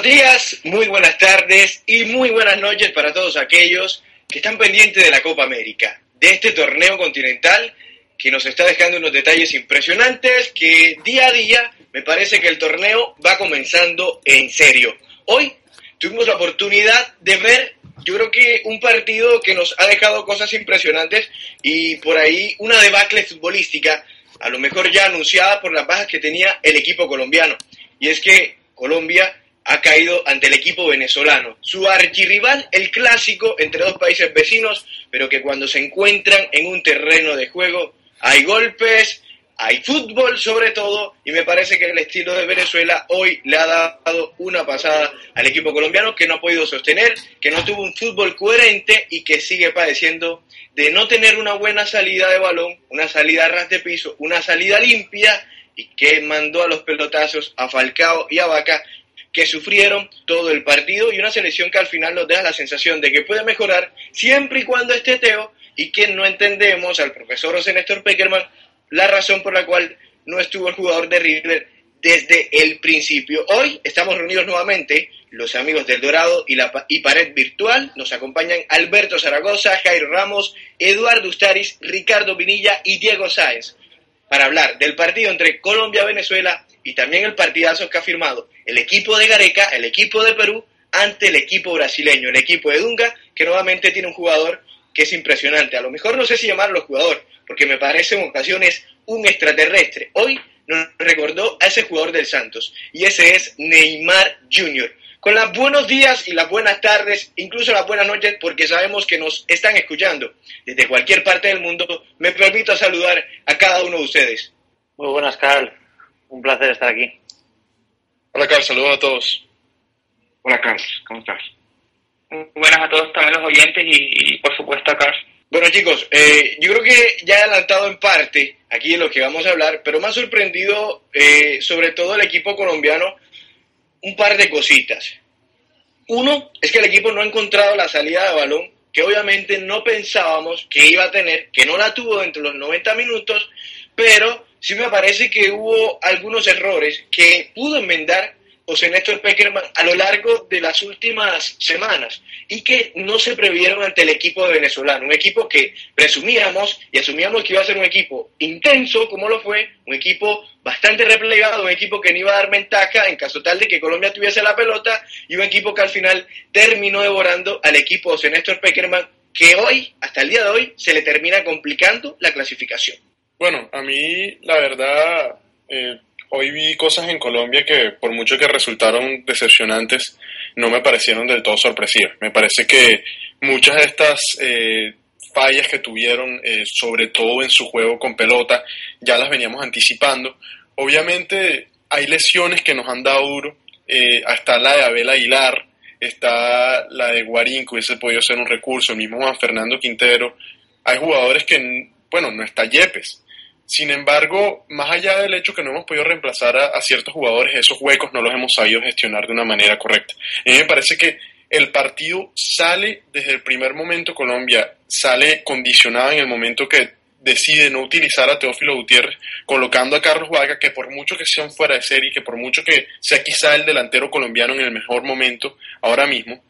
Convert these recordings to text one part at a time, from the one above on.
buenos días, muy buenas tardes y muy buenas noches para todos aquellos que están pendientes de la Copa América, de este torneo continental que nos está dejando unos detalles impresionantes que día a día me parece que el torneo va comenzando en serio. Hoy tuvimos la oportunidad de ver, yo creo que un partido que nos ha dejado cosas impresionantes y por ahí una debacle futbolística, a lo mejor ya anunciada por las bajas que tenía el equipo colombiano. Y es que Colombia ha caído ante el equipo venezolano, su archirrival, el clásico entre dos países vecinos, pero que cuando se encuentran en un terreno de juego hay golpes, hay fútbol sobre todo, y me parece que el estilo de Venezuela hoy le ha dado una pasada al equipo colombiano que no ha podido sostener, que no tuvo un fútbol coherente y que sigue padeciendo de no tener una buena salida de balón, una salida a ras de piso, una salida limpia y que mandó a los pelotazos a Falcao y a Vaca que sufrieron todo el partido y una selección que al final nos deja la sensación de que puede mejorar siempre y cuando esté Teo y que no entendemos al profesor José Néstor Peckerman la razón por la cual no estuvo el jugador de River desde el principio. Hoy estamos reunidos nuevamente, los amigos del Dorado y la y Pared Virtual. Nos acompañan Alberto Zaragoza, Jairo Ramos, Eduardo Ustaris, Ricardo Vinilla y Diego Sáenz para hablar del partido entre Colombia-Venezuela y también el partidazo que ha firmado el equipo de Gareca, el equipo de Perú, ante el equipo brasileño, el equipo de Dunga, que nuevamente tiene un jugador que es impresionante. A lo mejor no sé si llamarlo jugador, porque me parece en ocasiones un extraterrestre. Hoy nos recordó a ese jugador del Santos, y ese es Neymar Jr. Con las buenos días y las buenas tardes, incluso las buenas noches, porque sabemos que nos están escuchando desde cualquier parte del mundo, me permito saludar a cada uno de ustedes. Muy buenas, Carl. Un placer estar aquí. Hola, Carl, saludos a todos. Hola, Carlos, ¿cómo estás? Buenas a todos también los oyentes y, y, por supuesto a Carl. Bueno chicos, eh, yo creo que ya he adelantado en parte aquí de lo que vamos a hablar, pero me ha sorprendido eh, sobre todo el equipo colombiano un par de cositas. Uno es que el equipo no ha encontrado la salida de balón que obviamente no pensábamos que iba a tener, que no la tuvo dentro de los 90 minutos, pero sí me parece que hubo algunos errores que pudo enmendar José Néstor Peckerman a lo largo de las últimas semanas y que no se previeron ante el equipo venezolano, un equipo que presumíamos y asumíamos que iba a ser un equipo intenso como lo fue, un equipo bastante replegado, un equipo que no iba a dar ventaja en caso tal de que Colombia tuviese la pelota y un equipo que al final terminó devorando al equipo José Néstor Peckerman que hoy, hasta el día de hoy, se le termina complicando la clasificación. Bueno, a mí la verdad, eh, hoy vi cosas en Colombia que por mucho que resultaron decepcionantes, no me parecieron del todo sorpresivas. Me parece que muchas de estas eh, fallas que tuvieron, eh, sobre todo en su juego con pelota, ya las veníamos anticipando. Obviamente hay lesiones que nos han dado duro. Eh, está la de Abel Aguilar, está la de Guarín, que hubiese podido ser un recurso, el mismo Juan Fernando Quintero. Hay jugadores que, bueno, no está Yepes. Sin embargo, más allá del hecho que no hemos podido reemplazar a, ciertos jugadores, esos huecos no los hemos sabido gestionar de una manera correcta. A mí me parece que el partido sale desde el primer momento, Colombia sale condicionada en el momento que decide no utilizar a Teófilo Gutiérrez, colocando a Carlos Vaga, que por mucho que sea un fuera de serie, que por mucho que sea quizá el delantero colombiano en el mejor momento ahora mismo,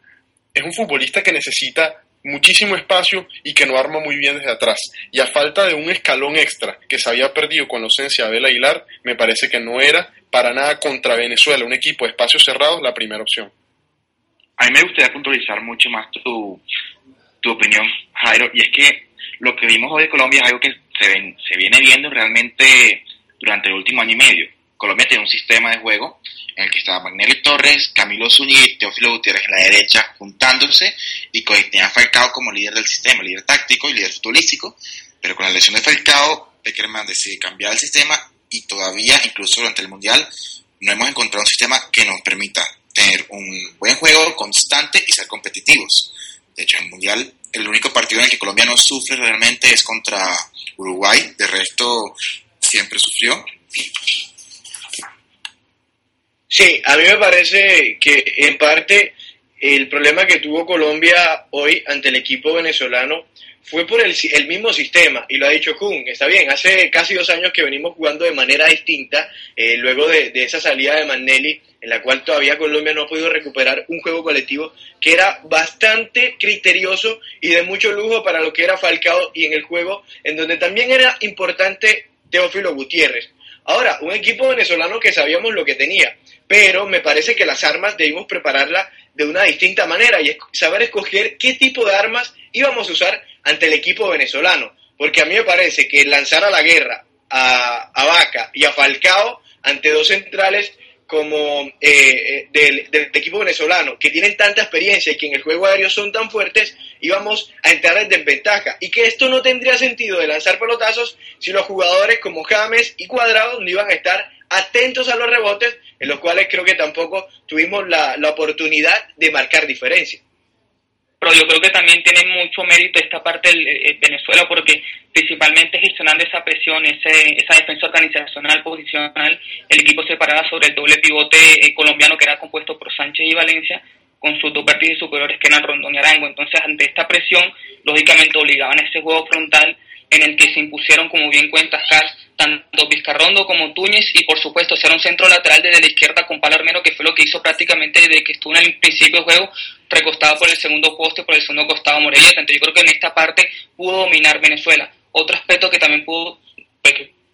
es un futbolista que necesita muchísimo espacio y que no arma muy bien desde atrás. Y a falta de un escalón extra que se había perdido con la ausencia de Abel Aguilar, me parece que no era para nada contra Venezuela, un equipo de espacios cerrados, la primera opción. A mí me gustaría puntualizar mucho más tu, tu opinión, Jairo, y es que lo que vimos hoy de Colombia es algo que se, ven, se viene viendo realmente durante el último año y medio. Colombia tiene un sistema de juego en el que estaba Magnelli Torres, Camilo Zúñiga y Teófilo Gutiérrez en la derecha juntándose y tenía Falcao como líder del sistema, líder táctico y líder futbolístico, pero con la lesión de Falcao, Peckerman decide cambiar el sistema y todavía, incluso durante el Mundial, no hemos encontrado un sistema que nos permita tener un buen juego constante y ser competitivos. De hecho, en el Mundial, el único partido en el que Colombia no sufre realmente es contra Uruguay, de resto siempre sufrió. Sí, a mí me parece que en parte el problema que tuvo Colombia hoy ante el equipo venezolano fue por el, el, mismo sistema, y lo ha dicho Kun, está bien, hace casi dos años que venimos jugando de manera distinta, eh, luego de, de, esa salida de Manelli, en la cual todavía Colombia no ha podido recuperar un juego colectivo que era bastante criterioso y de mucho lujo para lo que era Falcao y en el juego, en donde también era importante Teófilo Gutiérrez. Ahora, un equipo venezolano que sabíamos lo que tenía, pero me parece que las armas debimos prepararlas de una distinta manera y saber escoger qué tipo de armas íbamos a usar ante el equipo venezolano. Porque a mí me parece que lanzar a la guerra a, a Vaca y a Falcao ante dos centrales como eh, del, del, equipo venezolano, que tienen tanta experiencia y que en el juego aéreo son tan fuertes, íbamos a entrar en desventaja. Y que esto no tendría sentido de lanzar pelotazos si los jugadores como James y Cuadrado no iban a estar atentos a los rebotes, en los cuales creo que tampoco tuvimos la, la oportunidad de marcar diferencia pero yo creo que también tiene mucho mérito esta parte de Venezuela porque principalmente gestionando esa presión, ese, esa defensa organizacional, posicional, el equipo se paraba sobre el doble pivote eh, colombiano que era compuesto por Sánchez y Valencia con sus dos vértices superiores que eran Rondón y Arango. Entonces, ante esta presión, lógicamente obligaban a ese juego frontal en el que se impusieron, como bien cuentas, tanto Vizcarrondo como Túñez y por supuesto ser un centro lateral desde la izquierda con Palermero, que fue lo que hizo prácticamente desde que estuvo en el principio del juego, recostado por el segundo poste, por el segundo costado Morelleta. Entonces yo creo que en esta parte pudo dominar Venezuela. Otro aspecto que también pudo,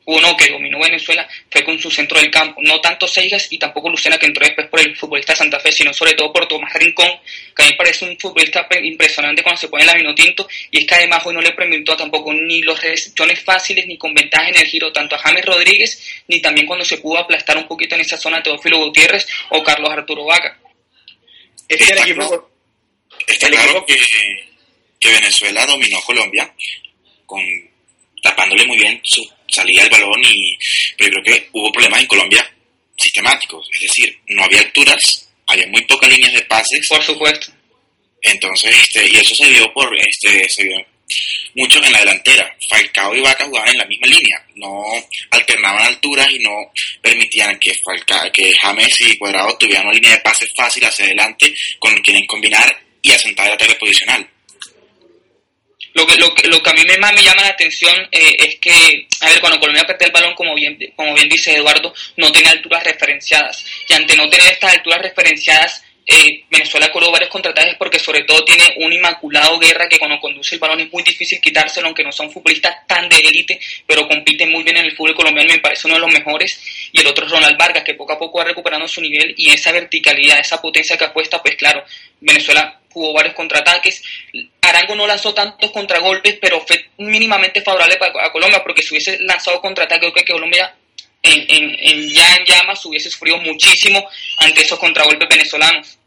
uno que dominó Venezuela fue con su centro del campo. No tanto Seigas y tampoco Lucena, que entró después por el futbolista de Santa Fe, sino sobre todo por Tomás Rincón, que a mí me parece un futbolista impresionante cuando se pone la Vinotinto. Y es que además hoy no le permitió tampoco ni los recepciones fáciles ni con ventaja en el giro, tanto a James Rodríguez, ni también cuando se pudo aplastar un poquito en esa zona a Teófilo Gutiérrez o Carlos Arturo Vaca. Es que el equipo. Está claro que, que Venezuela dominó Colombia con tapándole muy bien su salida del balón y pero creo que hubo problemas en Colombia sistemáticos, es decir, no había alturas, había muy pocas líneas de pases. Por supuesto. Entonces, este, y eso se vio por, este, se vio mucho en la delantera. Falcao y Vaca jugaban en la misma línea, no alternaban alturas y no permitían que Falcao, que James y Cuadrado tuvieran una línea de pases fácil hacia adelante con quienes combinar y asentar el ataque posicional. Lo que, lo, que, lo que a mí más me llama la atención eh, es que, a ver, cuando Colombia perdió el balón, como bien, como bien dice Eduardo, no tenía alturas referenciadas. Y ante no tener estas alturas referenciadas, eh, Venezuela cobró varios contraataques porque sobre todo tiene un inmaculado guerra que cuando conduce el balón es muy difícil quitárselo, aunque no son futbolistas tan de élite, pero compiten muy bien en el fútbol colombiano, me parece uno de los mejores. Y el otro es Ronald Vargas, que poco a poco va recuperando su nivel y esa verticalidad, esa potencia que apuesta, pues claro, Venezuela jugó varios contraataques. Arango no lanzó tantos contragolpes, pero fue mínimamente favorable para a Colombia, porque si hubiese lanzado contraataque, creo que Colombia en, en, en, ya en llamas hubiese sufrido muchísimo ante esos contragolpes venezolanos.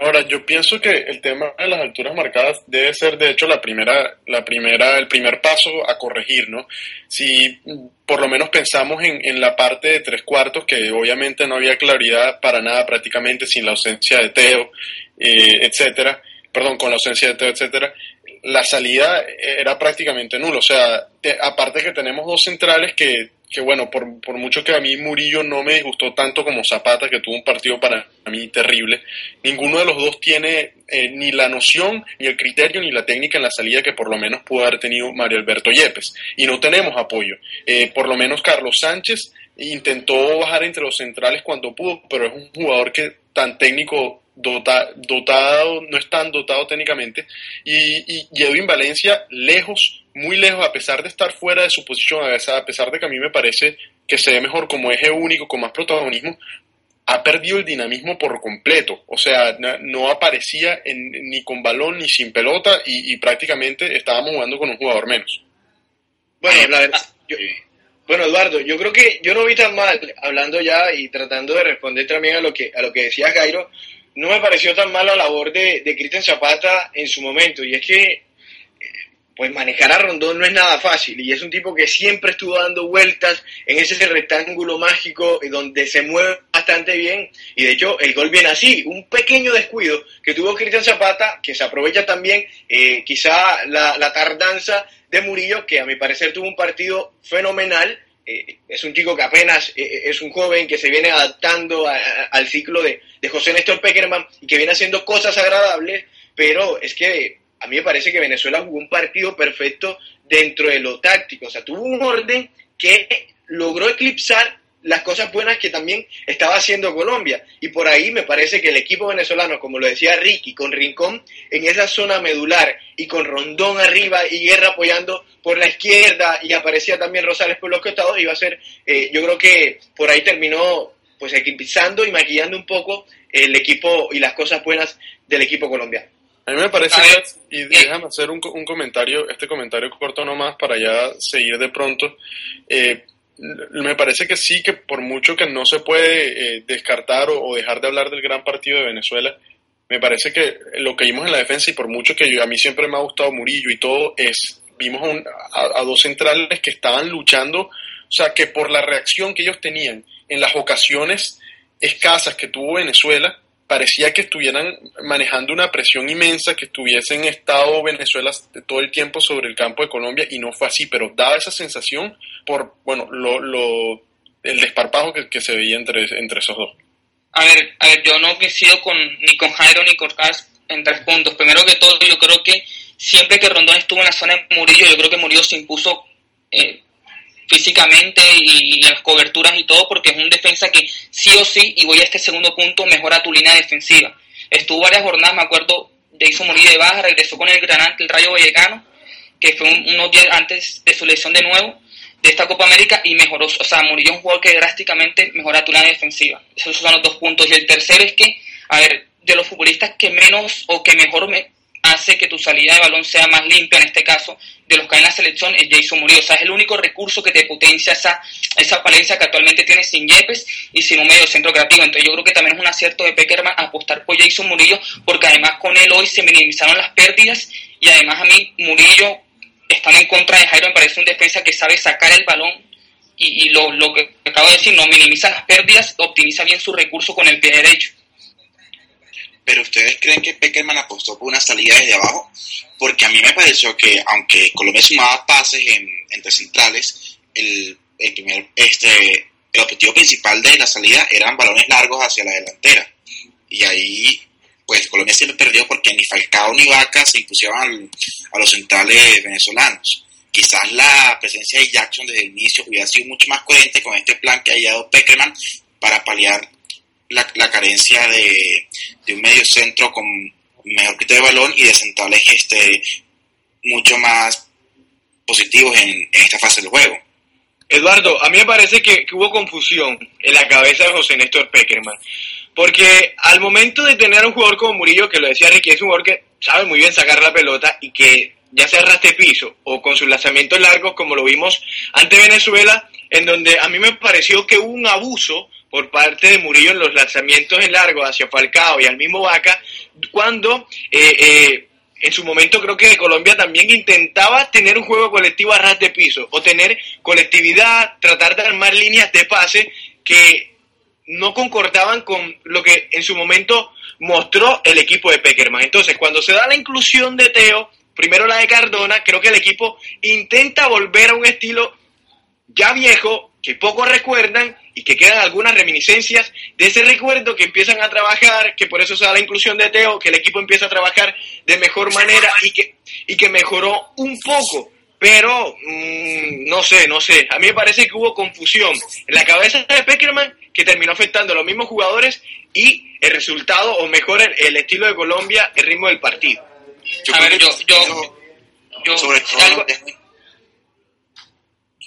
Ahora, yo pienso que el tema de las alturas marcadas debe ser, de hecho, la primera, la primera, el primer paso a corregir, ¿no? Si por lo menos pensamos en, en la parte de tres cuartos, que obviamente no había claridad para nada prácticamente sin la ausencia de Teo, eh, etcétera, perdón, con la ausencia de Teo, etcétera, la salida era prácticamente nulo. O sea, te, aparte que tenemos dos centrales que, que bueno, por, por, mucho que a mí Murillo no me disgustó tanto como Zapata, que tuvo un partido para mí terrible, ninguno de los dos tiene eh, ni la noción, ni el criterio, ni la técnica en la salida que por lo menos pudo haber tenido Mario Alberto Yepes. Y no tenemos apoyo. Eh, por lo menos Carlos Sánchez intentó bajar entre los centrales cuando pudo, pero es un jugador que tan técnico Dota, dotado, no es tan dotado técnicamente, y, y, y, Edwin Valencia lejos, muy lejos, a pesar de estar fuera de su posición, a pesar de que a mí me parece que se ve mejor como eje único, con más protagonismo, ha perdido el dinamismo por completo, o sea, no aparecía en, ni con balón ni sin pelota y, y, prácticamente estábamos jugando con un jugador menos. Bueno, la verdad, yo, bueno, Eduardo, yo creo que yo no vi tan mal, hablando ya y tratando de responder también a lo que, a lo que decía Jairo, no me pareció tan mala la labor de, de Cristian Zapata en su momento. Y es que, pues manejar a Rondón no es nada fácil. Y es un tipo que siempre estuvo dando vueltas en ese rectángulo mágico donde se mueve bastante bien. Y de hecho, el gol viene así. Un pequeño descuido que tuvo Cristian Zapata, que se aprovecha también eh, quizá la, la tardanza de Murillo, que a mi parecer tuvo un partido fenomenal eh, es un chico que apenas eh, es un joven que se viene adaptando a, al ciclo de, de, José Néstor Peckerman y que viene haciendo cosas agradables, pero es que a mí me parece que Venezuela jugó un partido perfecto dentro de lo táctico, o sea, tuvo un orden que logró eclipsar las cosas buenas que también estaba haciendo Colombia. Y por ahí me parece que el equipo venezolano, como lo decía Ricky, con Rincón en esa zona medular y con Rondón arriba y Guerra apoyando por la izquierda y aparecía también Rosales por los costados, iba a ser, eh, yo creo que por ahí terminó pues equipizando y maquillando un poco el equipo y las cosas buenas del equipo colombiano. A mí me parece, que, y déjame hacer un, un, comentario, este comentario corto nomás para ya seguir de pronto. Eh, me parece que sí, que por mucho que no se puede eh, descartar o, o, dejar de hablar del gran partido de Venezuela, me parece que lo que vimos en la defensa y por mucho que yo, a mí siempre me ha gustado Murillo y todo, es vimos a, un, a, a, dos centrales que estaban luchando, o sea, que por la reacción que ellos tenían en las ocasiones escasas que tuvo Venezuela, parecía que estuvieran manejando una presión inmensa, que estuviesen estado Venezuela todo el tiempo sobre el campo de Colombia y no fue así, pero daba esa sensación por, bueno, lo, lo el desparpajo que, que, se veía entre, entre esos dos. A ver, a ver, yo no coincido con, ni con Jairo ni con Cas en tres puntos. Primero que todo, yo creo que siempre que Rondón estuvo en la zona de Murillo, yo creo que Murillo se impuso eh, físicamente y en las coberturas y todo, porque es un defensa que sí o sí, y voy a este segundo punto, mejora tu línea defensiva. Estuvo varias jornadas, me acuerdo, de hizo morir de baja, regresó con el Granate, el Rayo Vallecano, que fue un, unos días antes de su lesión de nuevo, de esta Copa América, y mejoró, o sea, Murillo es un jugador que drásticamente mejora tu línea defensiva. Esos son los dos puntos. Y el tercero es que, a ver, de los futbolistas que menos o que mejor me, hace que tu salida de balón sea más limpia, en este caso, de los que hay en la selección, es Jason Murillo. O sea, es el único recurso que te potencia esa, esa falencia que actualmente tienes sin Yepes y sin un medio centro creativo. Entonces yo creo que también es un acierto de Peckerman apostar por Jason Murillo, porque además con él hoy se minimizaron las pérdidas y además a mí Murillo, estando en contra de Jairo, me parece un defensa que sabe sacar el balón y, y lo, lo que acabo de decir, no minimiza las pérdidas, optimiza bien su recurso con el pie derecho. Pero ¿ustedes creen que Peckerman apostó por una salida desde abajo? Porque a mí me pareció que, aunque Colombia sumaba pases en, entre centrales, el, el primer, este, el objetivo principal de la salida eran balones largos hacia la delantera. Y ahí, pues Colombia siempre perdió porque ni Falcao ni Vaca se impusieron a los centrales venezolanos. Quizás la presencia de Jackson desde el inicio hubiera sido mucho más coherente con este plan que ha dado Peckerman para paliar la, carencia de, un medio centro con mejor quita de balón y de centrales este, mucho más positivos en, esta fase del juego. Eduardo, a mí me parece que, hubo confusión en la cabeza de José Néstor Peckerman. Porque al momento de tener un jugador como Murillo, que lo decía Ricky, es un jugador que sabe muy bien sacar la pelota y que ya sea raste piso o con sus lanzamientos largos, como lo vimos ante Venezuela, en donde a mí me pareció que hubo un abuso por parte de Murillo en los lanzamientos en largo hacia Falcao y al mismo Vaca, cuando eh, eh, en su momento creo que Colombia también intentaba tener un juego colectivo a ras de piso o tener colectividad, tratar de armar líneas de pase que no concordaban con lo que en su momento mostró el equipo de Peckerman. Entonces, cuando se da la inclusión de Teo, primero la de Cardona, creo que el equipo intenta volver a un estilo ya viejo, que pocos recuerdan y que quedan algunas reminiscencias de ese recuerdo que empiezan a trabajar, que por eso se da la inclusión de Teo, que el equipo empieza a trabajar de mejor manera y que, y que mejoró un poco. Pero mm, no sé, no sé. A mí me parece que hubo confusión en la cabeza de Peckerman que terminó afectando a los mismos jugadores y el resultado, o mejor, el, el estilo de Colombia, el ritmo del partido. Yo A ver, yo- yo- Yo, sobre todo algo,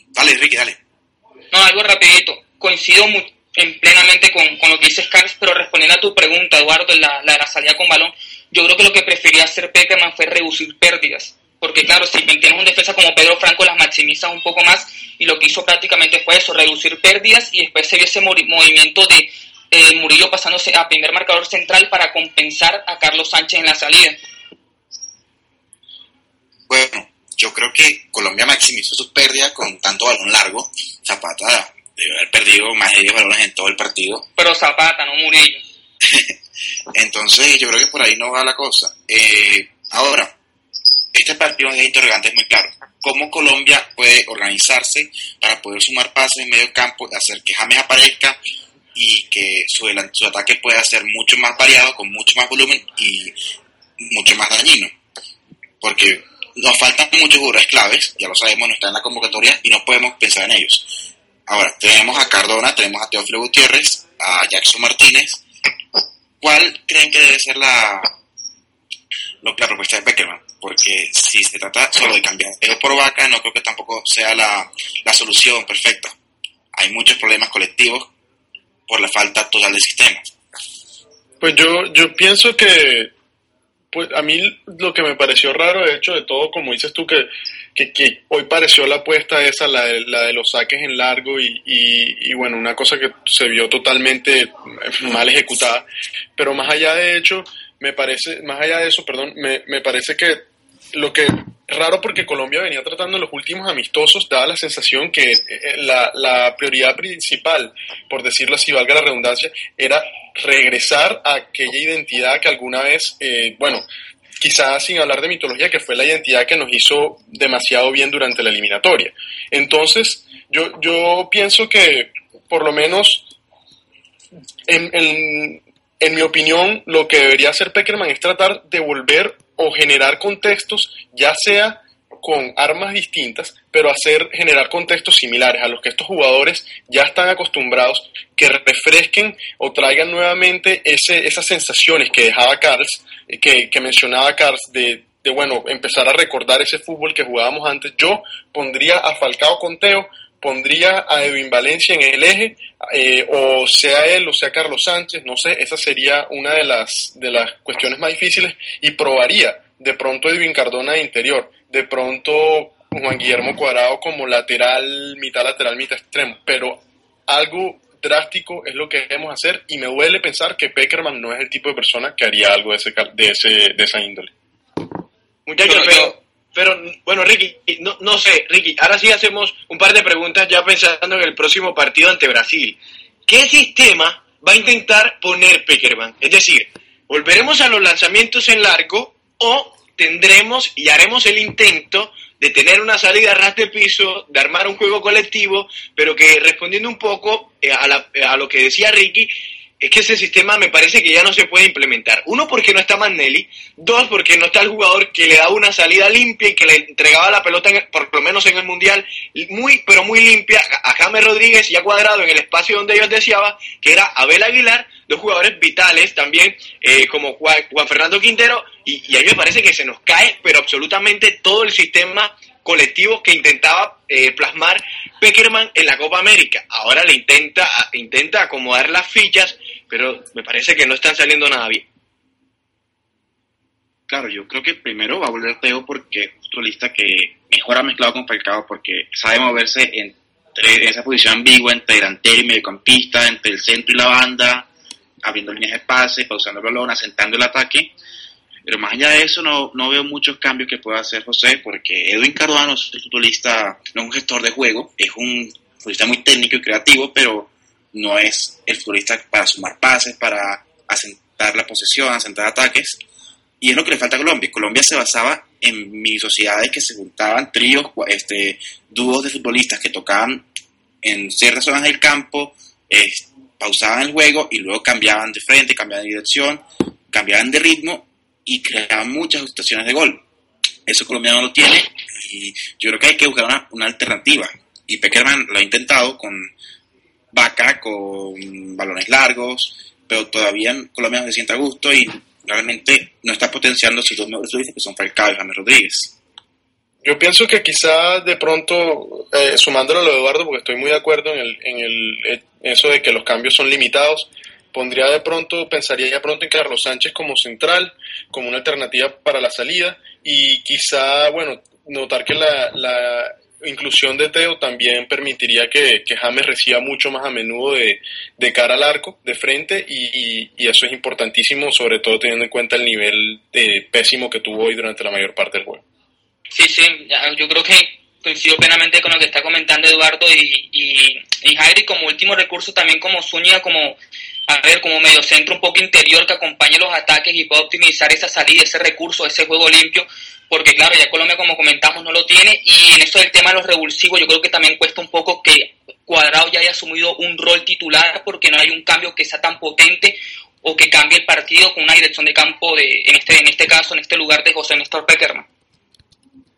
Dale, Ricky, dale. No, algo rapidito. Coincido mu- en plenamente con, con lo que dices, Carlos, pero respondiendo a tu pregunta, Eduardo, la, la de la salida con balón, yo creo que lo que prefería hacer Peckerman fue reducir pérdidas. Porque claro, si tienes un defensa como Pedro Franco, las maximizas un poco más y lo que hizo prácticamente fue eso, reducir pérdidas y después se vio ese movimiento de eh, Murillo pasándose a primer marcador central para compensar a Carlos Sánchez en la salida. Bueno, yo creo que Colombia maximizó sus pérdidas con tanto balón largo. Zapata debe haber perdido más de 10 balones en todo el partido. Pero Zapata, no Murillo. Entonces, yo creo que por ahí no va la cosa. Eh, ahora, este partido de interrogantes muy claro. ¿Cómo Colombia puede organizarse para poder sumar pases en medio campo, hacer que James aparezca y que su, su ataque pueda ser mucho más variado, con mucho más volumen y mucho más dañino? Porque nos faltan muchos jugadores claves, ya lo sabemos, no están en la convocatoria y no podemos pensar en ellos. Ahora, tenemos a Cardona, tenemos a Teófilo Gutiérrez, a Jackson Martínez. ¿Cuál creen que debe ser la, la propuesta de Beckerman? Porque si se trata solo de cambiar Teo por vaca, no creo que tampoco sea la, la solución perfecta. Hay muchos problemas colectivos por la falta total de sistemas. Pues yo, yo pienso que, pues a mí lo que me pareció raro, de hecho, de todo, como dices tú, que, que, hoy pareció la apuesta esa, la de, la de los saques en largo y, y, y, bueno, una cosa que se vio totalmente mal ejecutada, pero más allá de hecho, me parece, más allá de eso, perdón, me, me parece que lo que raro porque Colombia venía tratando los últimos amistosos, daba la sensación que eh, la, la prioridad principal, por decirlo así, valga la redundancia, era regresar a aquella identidad que alguna vez, eh, bueno, quizás sin hablar de mitología, que fue la identidad que nos hizo demasiado bien durante la eliminatoria. Entonces, yo, yo pienso que por lo menos en, en, en mi opinión, lo que debería hacer Peckerman es tratar de volver o generar contextos, ya sea con armas distintas, pero hacer generar contextos similares a los que estos jugadores ya están acostumbrados, que refresquen o traigan nuevamente ese, esas sensaciones que dejaba Carls, que, que mencionaba Carls de, de, bueno, empezar a recordar ese fútbol que jugábamos antes. Yo pondría a Falcao con Teo, pondría a Edwin Valencia en el eje, eh, o sea él o sea Carlos Sánchez, no sé, esa sería una de las, de las cuestiones más difíciles y probaría de pronto Edwin Cardona de interior, de pronto Juan Guillermo Cuadrado como lateral, mitad lateral, mitad extremo, pero algo drástico es lo que debemos hacer y me duele pensar que Peckerman no es el tipo de persona que haría algo de, ese, de, ese, de esa índole. Muchachos, pero, pero bueno, Ricky, no, no sé, Ricky, ahora sí hacemos un par de preguntas ya pensando en el próximo partido ante Brasil. ¿Qué sistema va a intentar poner Peckerman? Es decir, volveremos a los lanzamientos en largo o tendremos y haremos el intento de tener una salida a ras de piso, de armar un juego colectivo, pero que respondiendo un poco eh, a, la- a lo que decía Ricky, es que ese sistema me parece que ya no se puede implementar. Uno, porque no está Manelli. Dos, porque no está el jugador que le daba una salida limpia y que le entregaba la pelota, en el- por lo menos en el Mundial, muy, pero muy limpia a James Rodríguez y a Cuadrado en el espacio donde ellos deseaban, que era Abel Aguilar, dos jugadores vitales también, eh, como Juan, Juan Fernando Quintero, y, y a mí me parece que se nos cae, pero absolutamente todo el sistema colectivo que intentaba eh, plasmar Peckerman en la Copa América. Ahora le intenta, intenta acomodar las fichas, pero me parece que no están saliendo nada bien. Claro, yo creo que primero va a volver Teo porque es un futbolista que mejor ha mezclado con Falcao porque sabe moverse entre en esa posición ambigua entre delantero y mediocampista, entre el centro y la banda, abriendo líneas de pase, pausando el balón, asentando el ataque. Pero más allá de eso, no, no veo muchos cambios que pueda hacer José, porque Edwin Cardano es un futbolista, no es un gestor de juego, es un futbolista muy técnico y creativo, pero no es el futbolista para sumar pases, para asentar la posesión, asentar ataques. Y es lo que le falta a Colombia. Colombia se basaba en mini sociedades que se juntaban tríos, este, dúos de futbolistas que tocaban en ciertas zonas del campo, pausaban el juego y luego cambiaban de frente, cambiaban de dirección, cambiaban de ritmo y creaban muchas situaciones de gol. Eso Colombia no lo tiene y yo creo que hay que buscar una, una alternativa. Y Peckerman lo ha intentado con Vaca, con balones largos, pero todavía Colombia no se siente a gusto y realmente no está potenciando sus dos mejores futbolistas que son Falcao y James Rodríguez. Yo pienso que quizá de pronto, eh, sumándolo a lo de Eduardo, porque estoy muy de acuerdo en, el, en el, en eso de que los cambios son limitados, pondría de pronto, pensaría ya pronto en Carlos Sánchez como central, como una alternativa para la salida, y quizá, bueno, notar que la, la inclusión de Teo también permitiría que, que James reciba mucho más a menudo de, de cara al arco, de frente, y, y- eso es importantísimo, sobre todo teniendo en cuenta el nivel de pésimo que tuvo hoy durante la mayor parte del juego. Sí, sí, yo creo que coincido plenamente con lo que está comentando Eduardo y, y, y Jairi como último recurso también como Zúñiga, como, a ver, como medio centro un poco interior que acompañe los ataques y pueda optimizar esa salida, ese recurso, ese juego limpio, porque claro, ya Colombia como comentamos no lo tiene y en eso del tema de los revulsivos yo creo que también cuesta un poco que Cuadrado ya haya asumido un rol titular porque no hay un cambio que sea tan potente o que cambie el partido con una dirección de campo de, en este, en este caso, en este lugar de José Néstor Peckerman.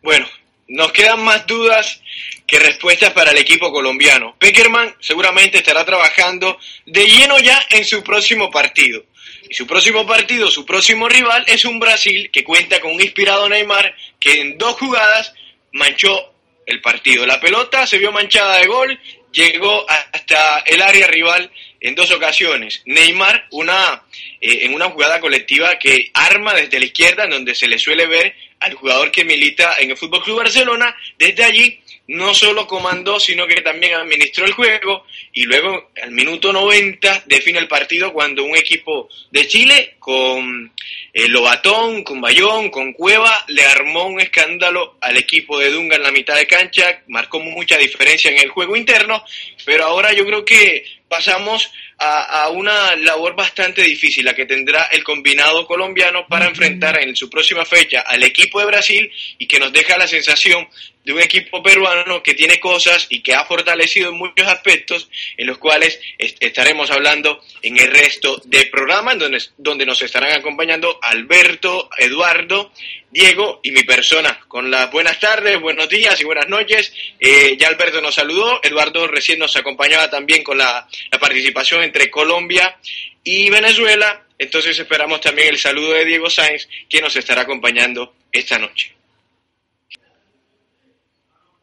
Bueno, nos quedan más dudas que respuestas para el equipo colombiano. Peckerman seguramente estará trabajando de lleno ya en su próximo partido. Y su próximo partido, su próximo rival es un Brasil que cuenta con un inspirado Neymar que en dos jugadas manchó el partido. La pelota se vio manchada de gol, llegó hasta el área rival en dos ocasiones. Neymar, una, eh, en una jugada colectiva que arma desde la izquierda, en donde se le suele ver al jugador que milita en el Fútbol Club Barcelona, desde allí no solo comandó, sino que también administró el juego. Y luego al minuto 90 define el partido cuando un equipo de Chile con eh, Lobatón, con Bayón, con Cueva, le armó un escándalo al equipo de Dunga en la mitad de cancha, marcó mucha diferencia en el juego interno, pero ahora yo creo que pasamos a, a una labor bastante difícil, la que tendrá el combinado colombiano para enfrentar en su próxima fecha al equipo de Brasil y que nos deja la sensación de un equipo peruano que tiene cosas y que ha fortalecido en muchos aspectos en los cuales est- estaremos hablando en el resto del programa, en donde, donde nos estarán acompañando Alberto, Eduardo, Diego y mi persona. Con las buenas tardes, buenos días y buenas noches. Eh, ya Alberto nos saludó, Eduardo recién nos acompañaba también con la, la participación entre Colombia y Venezuela. Entonces esperamos también el saludo de Diego Sáenz, que nos estará acompañando esta noche.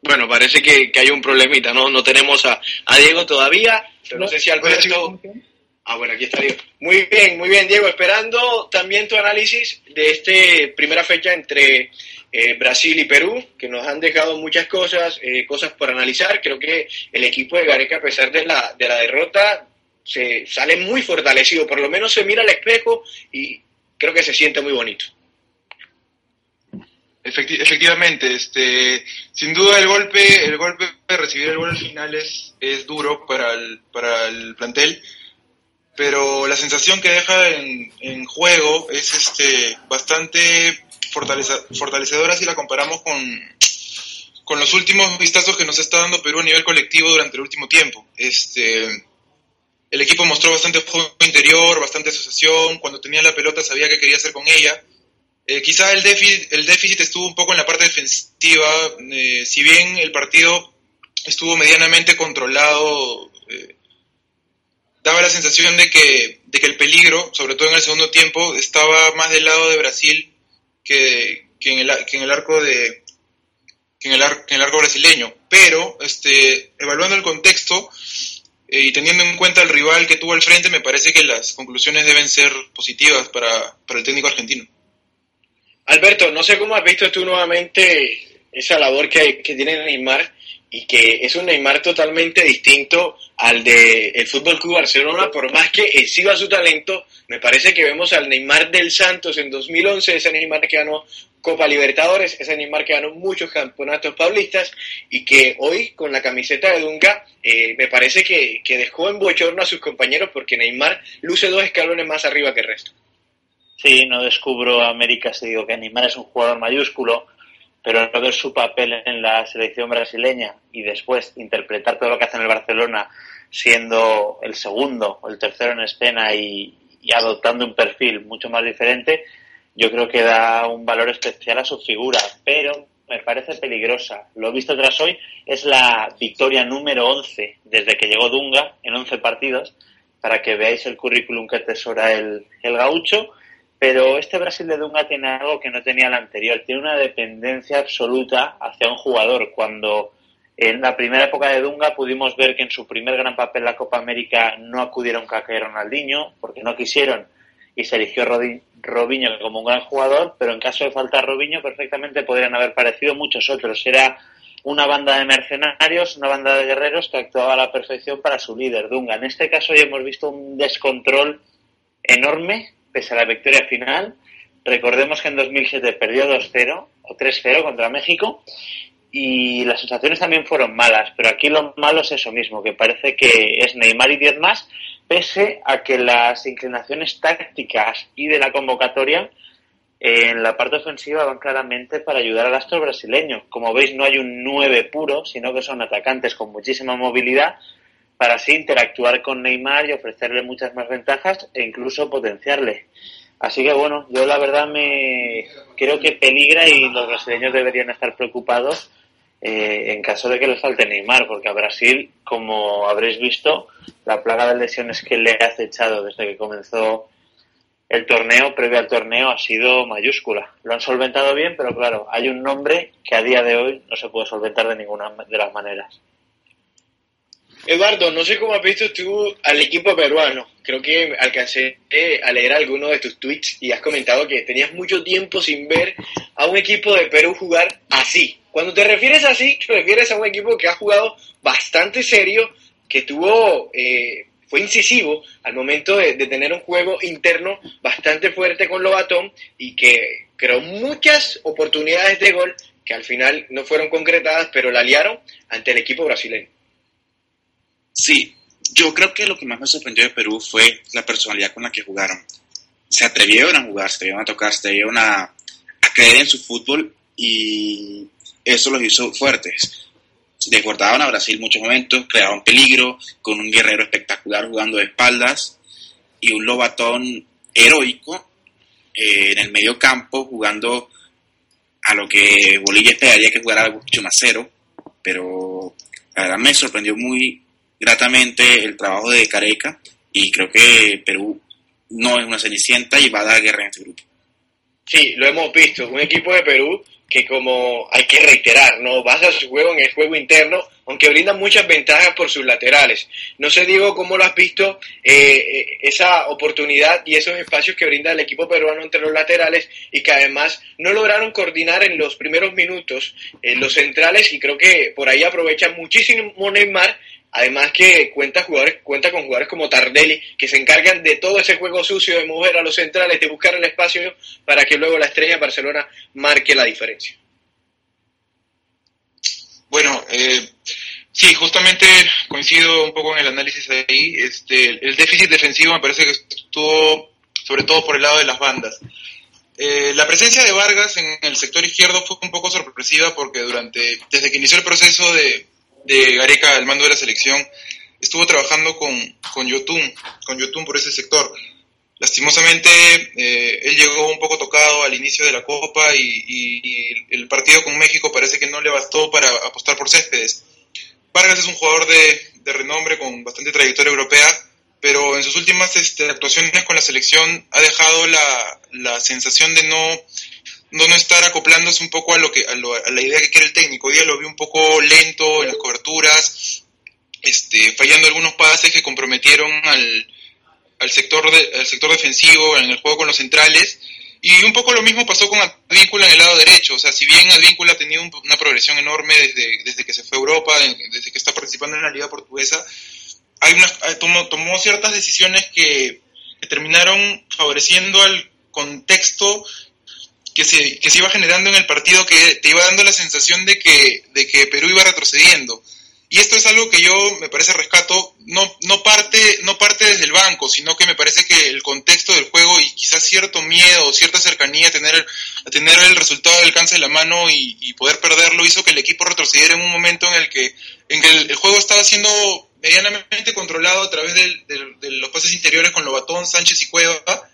Bueno, parece que, que hay un problemita, ¿no? No tenemos a, a Diego todavía, pero no, sé si Alberto... Ah, bueno, aquí está Diego. Muy bien, muy bien, Diego. Esperando también tu análisis de esta primera fecha entre eh, Brasil y Perú, que nos han dejado muchas cosas, eh, cosas por analizar. Creo que el equipo de Gareca, a pesar de la, de la derrota, se sale muy fortalecido. Por lo menos se mira al espejo y creo que se siente muy bonito. Efecti- efectivamente, este, sin duda el golpe, el golpe de recibir el gol al final es, es duro para el, para el plantel. pero la sensación que deja en, en juego es este bastante fortaleza- fortalecedora si la comparamos con, con los últimos vistazos que nos está dando Perú a nivel colectivo durante el último tiempo. Este, el equipo mostró bastante juego interior, bastante asociación, cuando tenía la pelota sabía qué quería hacer con ella. Eh, quizá el déficit, el déficit estuvo un poco en la parte defensiva, eh, si bien el partido estuvo medianamente controlado, eh, daba la sensación de que, el peligro, sobre todo en el segundo tiempo, estaba más del lado de Brasil que, en, el, que en el arco de que en el, ar- en el arco brasileño. Pero, este, evaluando el contexto y teniendo en cuenta el rival que tuvo al frente, me parece que las conclusiones deben ser positivas para, para el técnico argentino. Alberto, no sé cómo has visto tú nuevamente esa labor que, que tiene Neymar y que es un Neymar totalmente distinto al de el Fútbol Club Barcelona, por más que exhiba su talento, me parece que vemos al Neymar del Santos en 2011, ese Neymar que ganó Copa Libertadores, ese Neymar que ganó muchos campeonatos paulistas y que hoy con la camiseta de Dunga eh, me parece que, que dejó en bochorno a sus compañeros porque Neymar luce dos escalones más arriba que el resto. Sí, no descubro América si digo que Neymar es un jugador mayúsculo, pero al ver su papel en la selección brasileña y después interpretar todo lo que hace en el Barcelona siendo el segundo o el tercero en escena y, y adoptando un perfil mucho más diferente, yo creo que da un valor especial a su figura, pero me parece peligrosa. Lo visto tras hoy es la victoria número 11 desde que llegó Dunga en 11 partidos, para que veáis el currículum que atesora el, el gaucho. Pero este Brasil de Dunga tiene algo que no tenía el anterior, tiene una dependencia absoluta hacia un jugador. Cuando en la primera época de Dunga pudimos ver que en su primer gran papel en la Copa América no acudieron Kaká y Ronaldinho, porque no quisieron, y se eligió Robinho como un gran jugador, pero en caso de faltar Robinho perfectamente podrían haber parecido muchos otros. Era una banda de mercenarios, una banda de guerreros que actuaba a la perfección para su líder, Dunga. En este caso ya hemos visto un descontrol enorme pese a la victoria final. Recordemos que en 2007 perdió 2-0 o 3-0 contra México y las sensaciones también fueron malas, pero aquí lo malo es eso mismo, que parece que es Neymar y 10 más, pese a que las inclinaciones tácticas y de la convocatoria en la parte ofensiva van claramente para ayudar al astro brasileño. Como veis, no hay un 9 puro, sino que son atacantes con muchísima movilidad para así interactuar con Neymar y ofrecerle muchas más ventajas e incluso potenciarle. Así que bueno, yo la verdad me creo que peligra y los brasileños deberían estar preocupados eh, en caso de que les falte Neymar, porque a Brasil, como habréis visto, la plaga de lesiones que le ha acechado desde que comenzó el torneo, previo al torneo, ha sido mayúscula. Lo han solventado bien, pero claro, hay un nombre que a día de hoy no se puede solventar de ninguna de las maneras. Eduardo, no sé cómo has visto tú al equipo peruano. Creo que alcancé eh, a leer algunos de tus tweets y has comentado que tenías mucho tiempo sin ver a un equipo de Perú jugar así. Cuando te refieres así, te refieres a un equipo que ha jugado bastante serio, que tuvo, eh, fue incisivo al momento de, de tener un juego interno bastante fuerte con Lobatón y que creó muchas oportunidades de gol que al final no fueron concretadas, pero la liaron ante el equipo brasileño. Sí, yo creo que lo que más me sorprendió de Perú fue la personalidad con la que jugaron. Se atrevieron a jugar, se atrevieron a tocar, se atrevieron a, creer en su fútbol y eso los hizo fuertes. Desbordaban a Brasil muchos momentos, creaban peligro, con un guerrero espectacular jugando de espaldas y un lobatón heroico eh, en el medio campo jugando a lo que Bolivia esperaría que jugara mucho más cero, pero la verdad me sorprendió muy gratamente el trabajo de Careca y creo que Perú no es una cenicienta y va a dar guerra en este grupo. Sí, lo hemos visto. Un equipo de Perú que como hay que reiterar, no basa su juego en el juego interno, aunque brinda muchas ventajas por sus laterales. No sé, Diego, cómo lo has visto, eh, esa oportunidad y esos espacios que brinda el equipo peruano entre los laterales y que además no lograron coordinar en los primeros minutos eh, los centrales y creo que por ahí aprovecha muchísimo Neymar Además que cuenta, jugadores, cuenta con jugadores como Tardelli que se encargan de todo ese juego sucio de mover a los centrales, de buscar el espacio para que luego la estrella de Barcelona marque la diferencia. Bueno, eh, Sí, justamente coincido un poco en el análisis ahí. Este, el déficit defensivo me parece que estuvo sobre todo por el lado de las bandas. Eh, la presencia de Vargas en el sector izquierdo fue un poco sorpresiva porque durante, desde que inició el proceso de, de Gareca al mando de la selección, estuvo trabajando con, con Yotun, con Yotun por ese sector. Lastimosamente, eh, él llegó un poco tocado al inicio de la Copa y, el partido con México parece que no le bastó para apostar por Céspedes. Vargas es un jugador de, de renombre con bastante trayectoria europea, pero en sus últimas este, actuaciones con la selección ha dejado la, la sensación de no, no, estar acoplándose un poco a, lo que, a, lo- a la idea que quiere el técnico. Hoy día lo vi un poco lento en las coberturas, este, fallando algunos pases que comprometieron al, al, sector de- al sector defensivo en el juego con los centrales. Y un poco lo mismo pasó con Advíncula en el lado derecho. O sea, si bien Advíncula ha tenido un- una progresión enorme desde, desde que se fue a Europa, de- desde que está participando en la Liga Portuguesa, hay unas, hay- tomó, tomó ciertas decisiones que, que terminaron favoreciendo al contexto que se, que se iba generando en el partido que te iba dando la sensación de que, de que Perú iba retrocediendo. Y esto es algo que yo me parece rescato, no, no, parte, no parte desde el banco, sino que me parece que el contexto del juego y quizás cierto miedo, cierta cercanía a tener, a tener el resultado al alcance de la mano y, y poder perderlo hizo que el equipo retrocediera en un momento en el que, en que el, el juego estaba siendo medianamente controlado a través del- del- de los pases interiores con Lobatón, Sánchez y Cueva.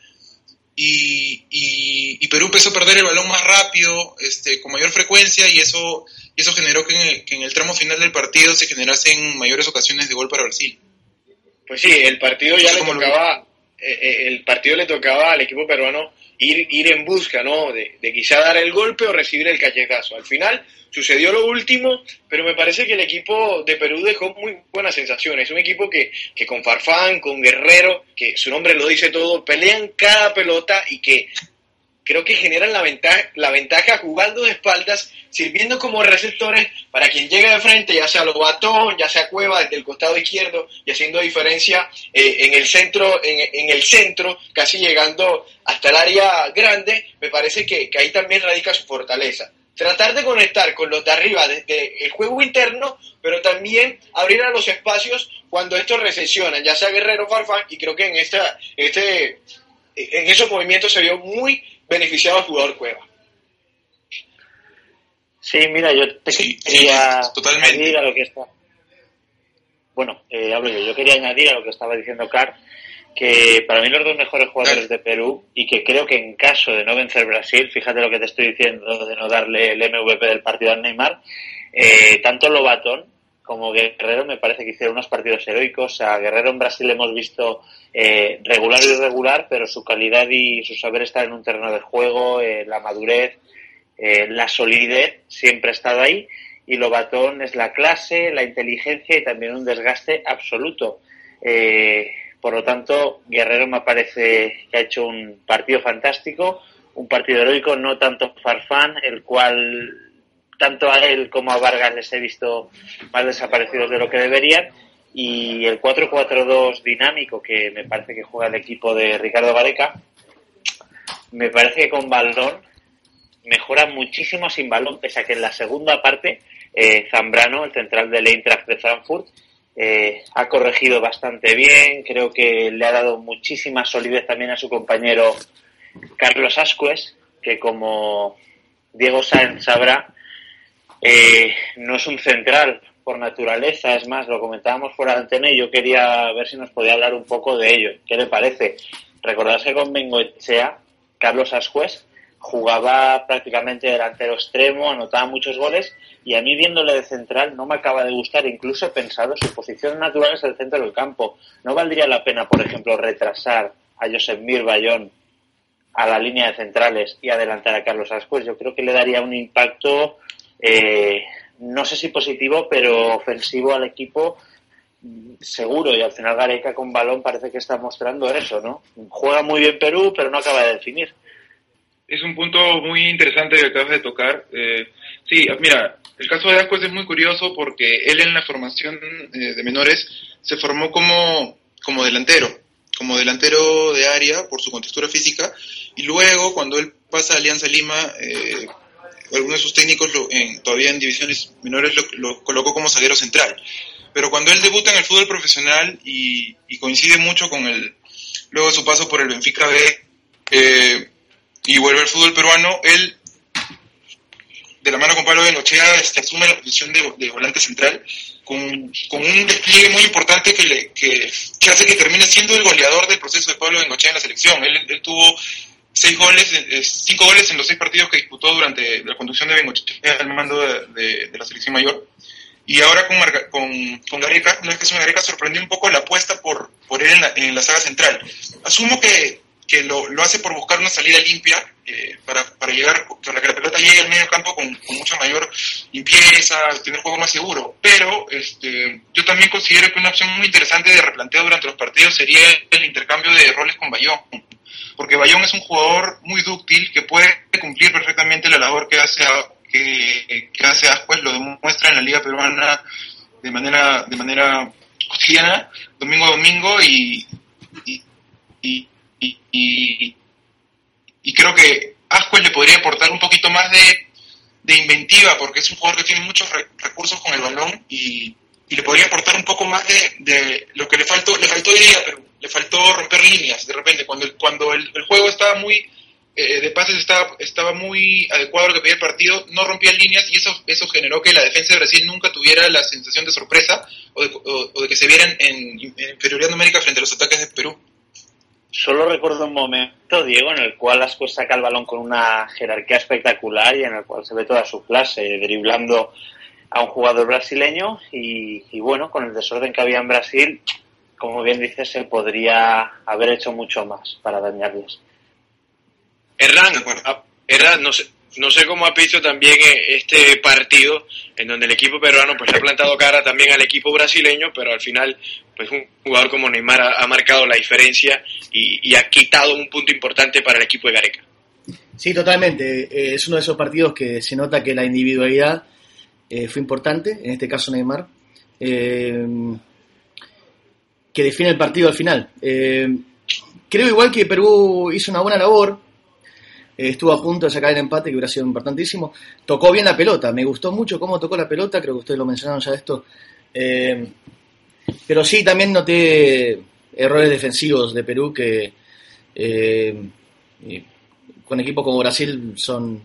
Y, y- y Perú empezó a perder el balón más rápido, este, con mayor frecuencia, y eso, y eso generó que en, el, que en el tramo final del partido se generasen mayores ocasiones de gol para Brasil. Pues sí, el partido ya No sé le lo tocaba, eh, eh, el partido le tocaba al equipo peruano ir, ir en busca, ¿no? De, de quizá dar el golpe o recibir el cachetazo. Al final sucedió lo último, pero me parece que el equipo de Perú dejó muy buenas sensaciones. Un equipo que, que con Farfán, con Guerrero, que su nombre lo dice todo, pelean cada pelota y que creo que generan la ventaja, la ventaja jugando de espaldas, sirviendo como receptores para quien llegue de frente, ya sea Lobatón, ya sea Cueva desde el costado izquierdo y haciendo diferencia eh, en el centro, en, el centro, casi llegando hasta el área grande, me parece que, que ahí también radica su fortaleza. Tratar de conectar con los de arriba desde el juego interno, pero también abrir a los espacios cuando estos recesionan, ya sea Guerrero Farfán, y creo que en esta, este, en esos movimientos se vio muy beneficiado al jugador Cueva. Sí, mira, yo te Sí, quería sí, totalmente. añadir a lo que está. Bueno, eh, hablo yo. Yo quería añadir a lo que estaba diciendo Car que para mí los dos mejores jugadores de Perú y que creo que en caso de no vencer Brasil, fíjate lo que te estoy diciendo de no darle el MVP del partido al Neymar, eh, tanto Lobatón como Guerrero me parece que hicieron unos partidos heroicos. A Guerrero en Brasil hemos visto eh, regular y irregular, pero su calidad y su saber estar en un terreno de juego, eh, la madurez, eh, la solidez siempre ha estado ahí y Lobatón es la clase, la inteligencia y también un desgaste absoluto. Eh, por lo tanto, Guerrero me parece que ha hecho un partido fantástico, un partido heroico, no tanto Farfán, el cual tanto a él como a Vargas les he visto más desaparecidos de lo que deberían. Y el 4-4-2 dinámico que me parece que juega el equipo de Ricardo Gareca, me parece que con balón mejora muchísimo sin balón, pese a que en la segunda parte eh, Zambrano, el central del Eintracht de Frankfurt, eh, ha corregido bastante bien, creo que le ha dado muchísima solidez también a su compañero Carlos Ascues, que como Diego Sáenz sabrá, eh, no es un central por naturaleza, es más, lo comentábamos fuera de antena y yo quería ver si nos podía hablar un poco de ello. ¿Qué le parece? Recordarse con Bengoechea, Carlos Ascues jugaba prácticamente delantero extremo, anotaba muchos goles y a mí viéndole de central no me acaba de gustar, incluso he pensado su posición natural es el centro del campo. ¿No valdría la pena, por ejemplo, retrasar a Josep Mir Bayón a la línea de centrales y adelantar a Carlos Ascuez? Yo creo que le daría un impacto, eh, no sé si positivo, pero ofensivo al equipo seguro y al final Gareca con balón parece que está mostrando eso, ¿no? Juega muy bien Perú, pero no acaba de definir. Es un punto muy interesante que acabas de tocar. Eh, sí, mira, el caso de Ascuez es muy curioso porque él en la formación eh, de menores se formó como, como delantero, como delantero de área por su contextura física, y luego cuando él pasa a Alianza Lima, eh, alguno de sus técnicos lo- en- todavía en divisiones menores lo, lo colocó como zaguero central. Pero cuando él debuta en el fútbol profesional y, y coincide mucho con el, luego de su paso por el Benfica B eh, y vuelve al fútbol peruano, él de la mano con Pablo Bengochea este, asume la posición de, volante central con, con un despliegue muy importante que, le, que, que hace que termine siendo el goleador del proceso de Pablo Bengochea en la selección. Él tuvo seis goles, eh, cinco goles en los seis partidos que disputó durante la conducción de Bengochea al mando de, de- de la selección mayor. Y ahora con, Marga- con, con Gareca, no es que es Gareca, sorprendió un poco la apuesta por, por él en la, en la saga central. Asumo que, que lo, lo hace por buscar una salida limpia eh, para, para llegar, para que la pelota llegue al medio campo con, con mucha mayor limpieza, tener juego más seguro. Pero este, yo también considero que una opción muy interesante de replanteo durante los partidos sería el intercambio de roles con Bayón. Porque Bayón es un jugador muy dúctil que puede cumplir perfectamente la labor que hace, que, hace Ascuez, lo demuestra en la Liga Peruana de manera, de manera cotidiana, domingo a domingo, y, y, y, y, y- creo que Ascuez le podría aportar un poquito más de, de inventiva, porque es un jugador que tiene muchos re- recursos con el balón y, y le podría aportar un poco más de, de lo que le faltó, le faltó hoy día, faltó romper líneas de repente, cuando el, cuando el, el juego estaba muy eh, de pases estaba, estaba muy adecuado a lo que pedía el partido, no rompía líneas y eso, eso generó que la defensa de Brasil nunca tuviera la sensación de sorpresa o de, o- o de que se vieran en, en inferioridad numérica frente a los ataques de Perú. Solo recuerdo un momento, Diego, en el cual Asco saca el balón con una jerarquía espectacular y en el cual se ve toda su clase, driblando a un jugador brasileño y, y bueno, con el desorden que había en Brasil, como bien dices, se podría haber hecho mucho más para dañarles. Herrán, De acuerdo. a- Herrán, no sé, no sé cómo ha visto también eh, este partido en donde el equipo peruano pues le ha plantado cara también al equipo brasileño, pero al final pues un jugador como Neymar ha, ha marcado la diferencia y, y ha quitado un punto importante para el equipo de Gareca. Sí, totalmente. Eh, es uno de esos partidos que se nota que la individualidad eh, fue importante, en este caso Neymar, eh, que define el partido al final. Eh, creo igual que Perú hizo una buena labor, eh, estuvo a punto de sacar el empate, que hubiera sido importantísimo. Tocó bien la pelota, me gustó mucho cómo tocó la pelota, creo que ustedes lo mencionaron ya esto. Eh, pero sí, también noté errores defensivos de Perú que con equipos como Brasil son.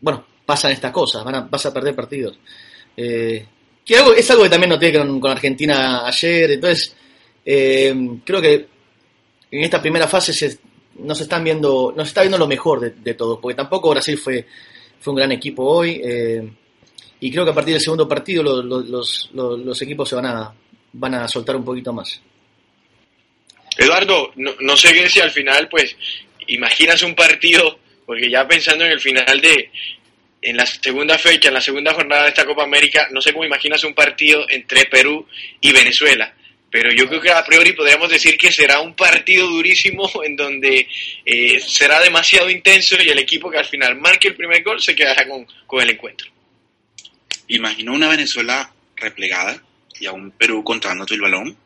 Bueno, pasan estas cosas, van a, vas a perder partidos. Que es algo que también noté con, con Argentina ayer, entonces eh, creo que en esta primera fase se, no se están viendo, no se está viendo lo mejor de, de todos, porque tampoco Brasil fue, fue un gran equipo hoy, eh, y creo que a partir del segundo partido lo- lo- los, los- los equipos se van a, van a soltar un poquito más. Eduardo, no, no sé qué si al final, pues, imaginas un partido, porque ya pensando en el final de, en la segunda fecha, en la segunda jornada de esta Copa América, no sé cómo imaginas un partido entre Perú y Venezuela, pero yo creo que a priori podríamos decir que será un partido durísimo en donde eh, será demasiado intenso y el equipo que al final marque el primer gol se quedará con, con el encuentro. Imagino una Venezuela replegada y a un Perú controlando el balón,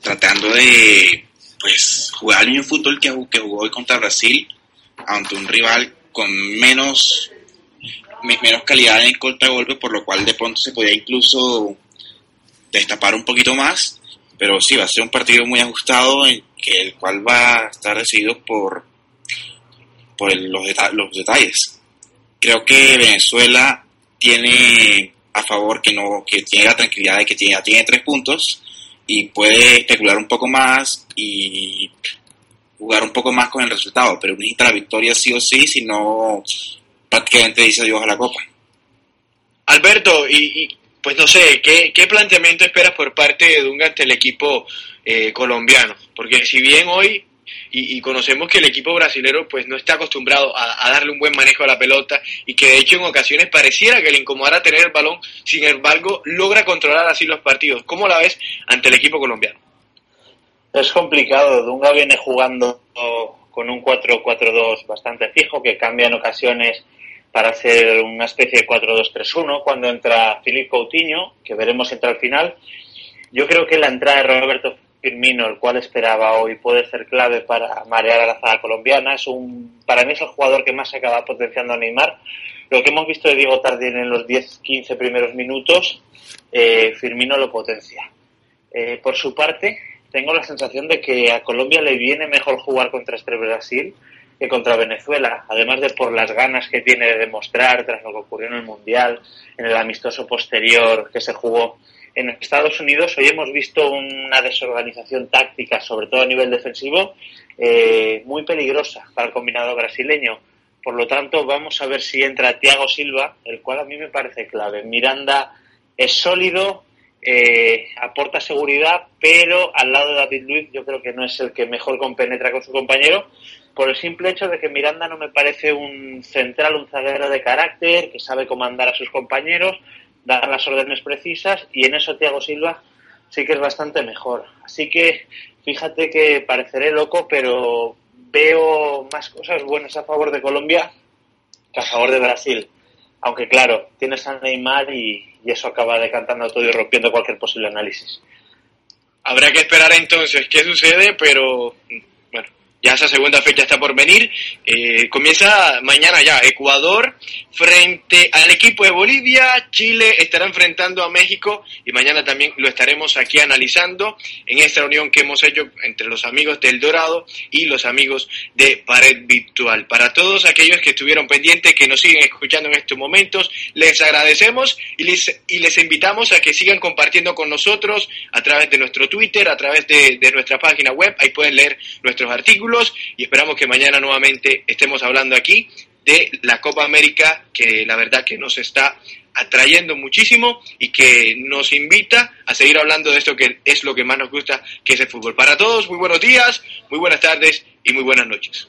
tratando de pues jugar el mismo fútbol que, jugó hoy contra Brasil ante un rival con menos me- menos calidad en el contragolpe, por lo cual de pronto se podía incluso destapar un poquito más, pero sí, va a ser un partido muy ajustado, en que el cual va a estar decidido por, por los, los detalles. Creo que Venezuela tiene a favor que no que tiene la tranquilidad de que tiene, ya tiene tres puntos y puede especular un poco más y jugar un poco más con el resultado, pero necesita la victoria sí o sí, si no prácticamente dice adiós a la Copa. Alberto, y, y, pues no sé, ¿qué, qué planteamiento esperas por parte de Dunga ante el equipo eh, colombiano? Porque si bien hoy, y, y conocemos que el equipo brasilero pues no está acostumbrado a, a darle un buen manejo a la pelota y que de hecho en ocasiones pareciera que le incomodara tener el balón, sin embargo logra controlar así los partidos. ¿Cómo la ves ante el equipo colombiano? Es complicado. Dunga viene jugando con un 4-4-2 bastante fijo que cambia en ocasiones para hacer una especie de 4-2-3-1 cuando entra Filipe Coutinho, que veremos entrar al final. Yo creo que la entrada de Roberto Firmino, el cual esperaba hoy, puede ser clave para marear a la zaga colombiana. Es un, para mí es el jugador que más se acaba potenciando a Neymar. Lo que hemos visto de Diego Tardín en los 10-15 primeros minutos, eh, Firmino lo potencia. Eh, por su parte, tengo la sensación de que a Colombia le viene mejor jugar contra este Brasil que contra Venezuela, además de por las ganas que tiene de demostrar tras lo que ocurrió en el Mundial, en el amistoso posterior que se jugó en Estados Unidos. Hoy hemos visto una desorganización táctica, sobre todo a nivel defensivo, eh, muy peligrosa para el combinado brasileño. Por lo tanto, vamos a ver si entra Thiago Silva, el cual a mí me parece clave. Miranda es sólido, eh, aporta seguridad, pero al lado de David Luiz yo creo que no es el que mejor compenetra con su compañero, por el simple hecho de que Miranda no me parece un central, un zaguero de carácter, que sabe comandar a sus compañeros, dar las órdenes precisas, y en eso Thiago Silva sí que es bastante mejor. Así que fíjate que pareceré loco, pero veo más cosas buenas a favor de Colombia que a favor de Brasil. Aunque claro, tienes a Neymar y, y eso acaba decantando todo y rompiendo cualquier posible análisis. Habrá que esperar entonces qué sucede, pero bueno, ya esa segunda fecha está por venir. Eh, comienza mañana ya Ecuador frente al equipo de Bolivia. Chile estará enfrentando a México y mañana también lo estaremos aquí analizando en esta reunión que hemos hecho entre los amigos del Dorado y los amigos de Pared Virtual. Para todos aquellos que estuvieron pendientes, que nos siguen escuchando en estos momentos, les agradecemos y les, invitamos a que sigan compartiendo con nosotros a través de nuestro Twitter, a través de nuestra página web. Ahí pueden leer nuestros artículos y esperamos que mañana nuevamente estemos hablando aquí de la Copa América que la verdad que nos está atrayendo muchísimo y que nos invita a seguir hablando de esto que es lo que más nos gusta, que es el fútbol. Para todos, muy buenos días, muy buenas tardes y muy buenas noches.